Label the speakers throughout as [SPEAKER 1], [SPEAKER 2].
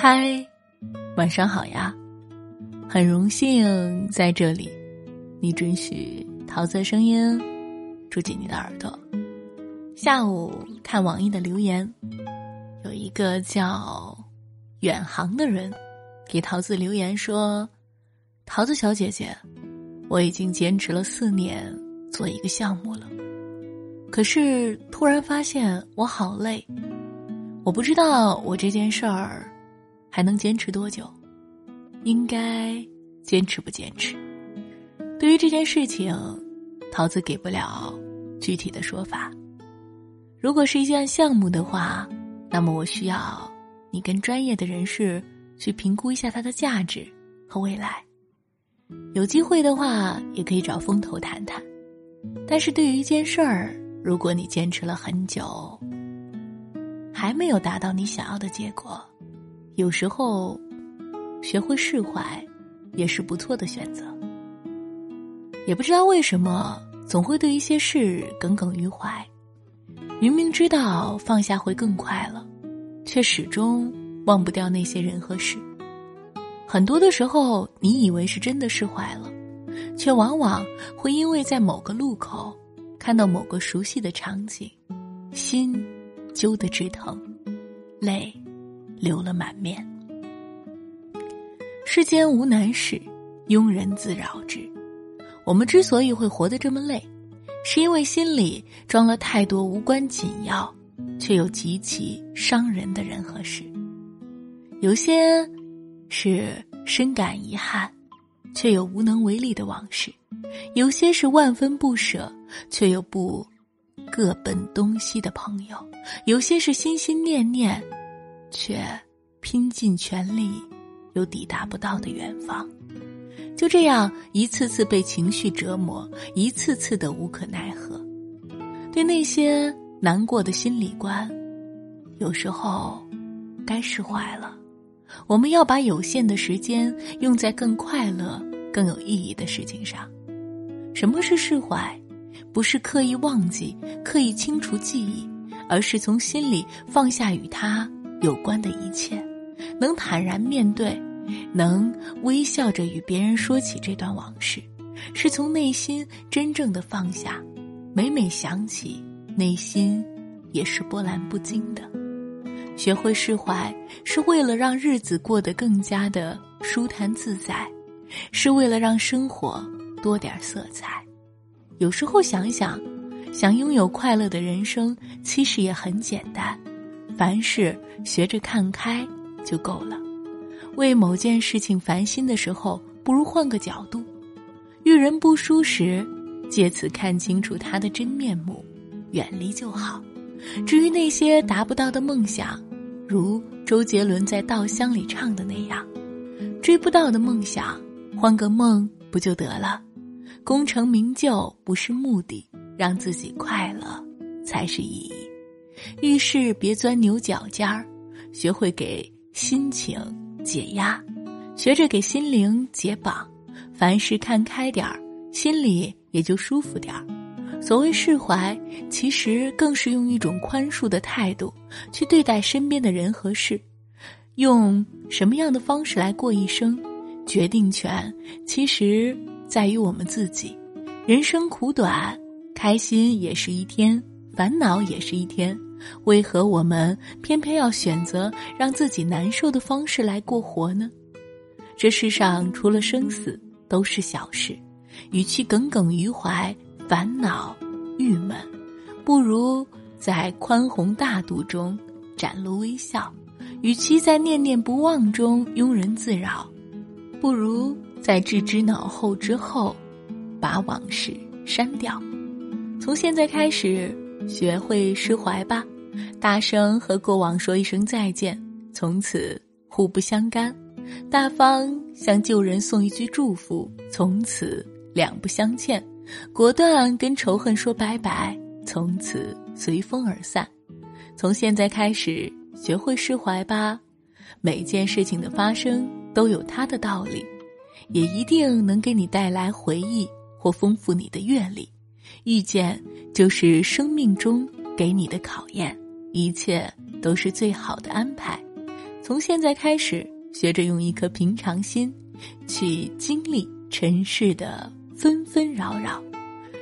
[SPEAKER 1] 嗨，晚上好呀！很荣幸在这里，你准许桃子的声音住进你的耳朵。下午看网易的留言，有一个叫远航的人给桃子留言说：“桃子小姐姐，我已经坚持了四年做一个项目了，可是突然发现我好累，我不知道我这件事儿。”还能坚持多久？应该坚持不坚持？对于这件事情，桃子给不了具体的说法。如果是一件项目的话，那么我需要你跟专业的人士去评估一下它的价值和未来。有机会的话，也可以找风投谈谈。但是对于一件事儿，如果你坚持了很久，还没有达到你想要的结果。有时候，学会释怀，也是不错的选择。也不知道为什么，总会对一些事耿耿于怀。明明知道放下会更快乐，却始终忘不掉那些人和事。很多的时候，你以为是真的释怀了，却往往会因为在某个路口看到某个熟悉的场景，心揪得直疼，泪。流了满面。世间无难事，庸人自扰之。我们之所以会活得这么累，是因为心里装了太多无关紧要，却又极其伤人的人和事。有些是深感遗憾，却又无能为力的往事；有些是万分不舍，却又不各奔东西的朋友；有些是心心念念。却拼尽全力，又抵达不到的远方，就这样一次次被情绪折磨，一次次的无可奈何。对那些难过的心理关，有时候该释怀了。我们要把有限的时间用在更快乐、更有意义的事情上。什么是释怀？不是刻意忘记、刻意清除记忆，而是从心里放下与他。有关的一切，能坦然面对，能微笑着与别人说起这段往事，是从内心真正的放下。每每想起，内心也是波澜不惊的。学会释怀，是为了让日子过得更加的舒坦自在，是为了让生活多点色彩。有时候想想，想拥有快乐的人生，其实也很简单。凡事学着看开就够了。为某件事情烦心的时候，不如换个角度；遇人不淑时，借此看清楚他的真面目，远离就好。至于那些达不到的梦想，如周杰伦在《稻香》里唱的那样，追不到的梦想，换个梦不就得了？功成名就不是目的，让自己快乐才是意义。遇事别钻牛角尖儿，学会给心情解压，学着给心灵解绑。凡事看开点儿，心里也就舒服点儿。所谓释怀，其实更是用一种宽恕的态度去对待身边的人和事。用什么样的方式来过一生，决定权其实在于我们自己。人生苦短，开心也是一天，烦恼也是一天。为何我们偏偏要选择让自己难受的方式来过活呢？这世上除了生死都是小事，与其耿耿于怀、烦恼、郁闷，不如在宽宏大度中展露微笑；与其在念念不忘中庸人自扰，不如在置之脑后之后把往事删掉。从现在开始。学会释怀吧，大声和过往说一声再见，从此互不相干；大方向旧人送一句祝福，从此两不相欠；果断跟仇恨说拜拜，从此随风而散。从现在开始，学会释怀吧。每件事情的发生都有它的道理，也一定能给你带来回忆或丰富你的阅历。遇见就是生命中给你的考验，一切都是最好的安排。从现在开始，学着用一颗平常心，去经历尘世的纷纷扰扰，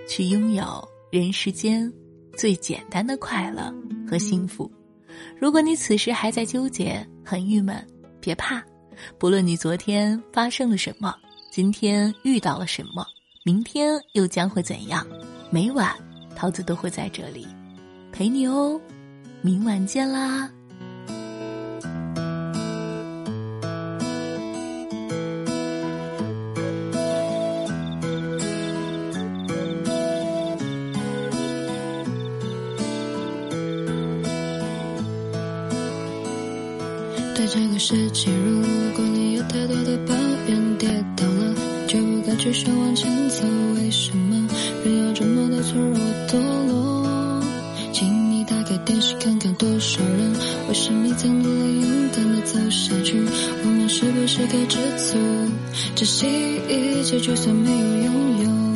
[SPEAKER 1] 去拥有人世间最简单的快乐和幸福。如果你此时还在纠结、很郁闷，别怕，不论你昨天发生了什么，今天遇到了什么，明天又将会怎样，每晚桃子都会在这里陪你哦。明晚见啦！
[SPEAKER 2] 对这个世界，如果你有太多的抱怨，跌倒了就不该继续往前走。为什么人要这么的脆弱堕落？该知足，珍惜一切，就算没有拥有？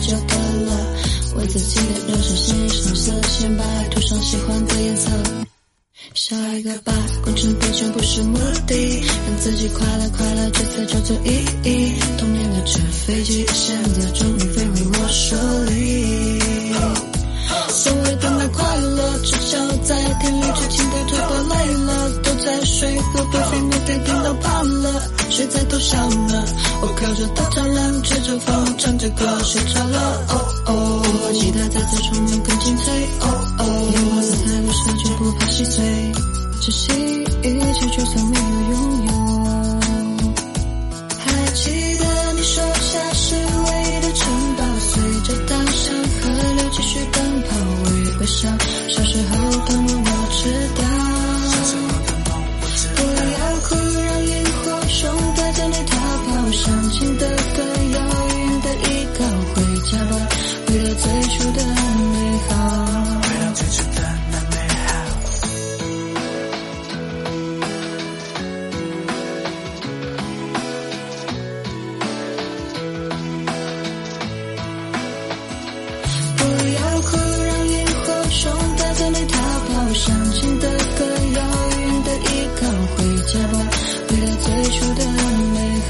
[SPEAKER 2] 就得了。为自己的人生写上色，先把爱涂上喜欢的颜色。下一个吧，功成名就不是目的，让自己快乐快乐，这才叫做意义。童年的纸飞机，现在终于飞回我手里。所谓的那快乐，只想在天亮之前的嘴巴累了，都在睡，会不会目的地到怕了？谁在偷笑呢？我靠着大栅栏，吹着风，唱着歌，睡着了。哦哦，我记得再次出门更精彩。哦回到最初的美好。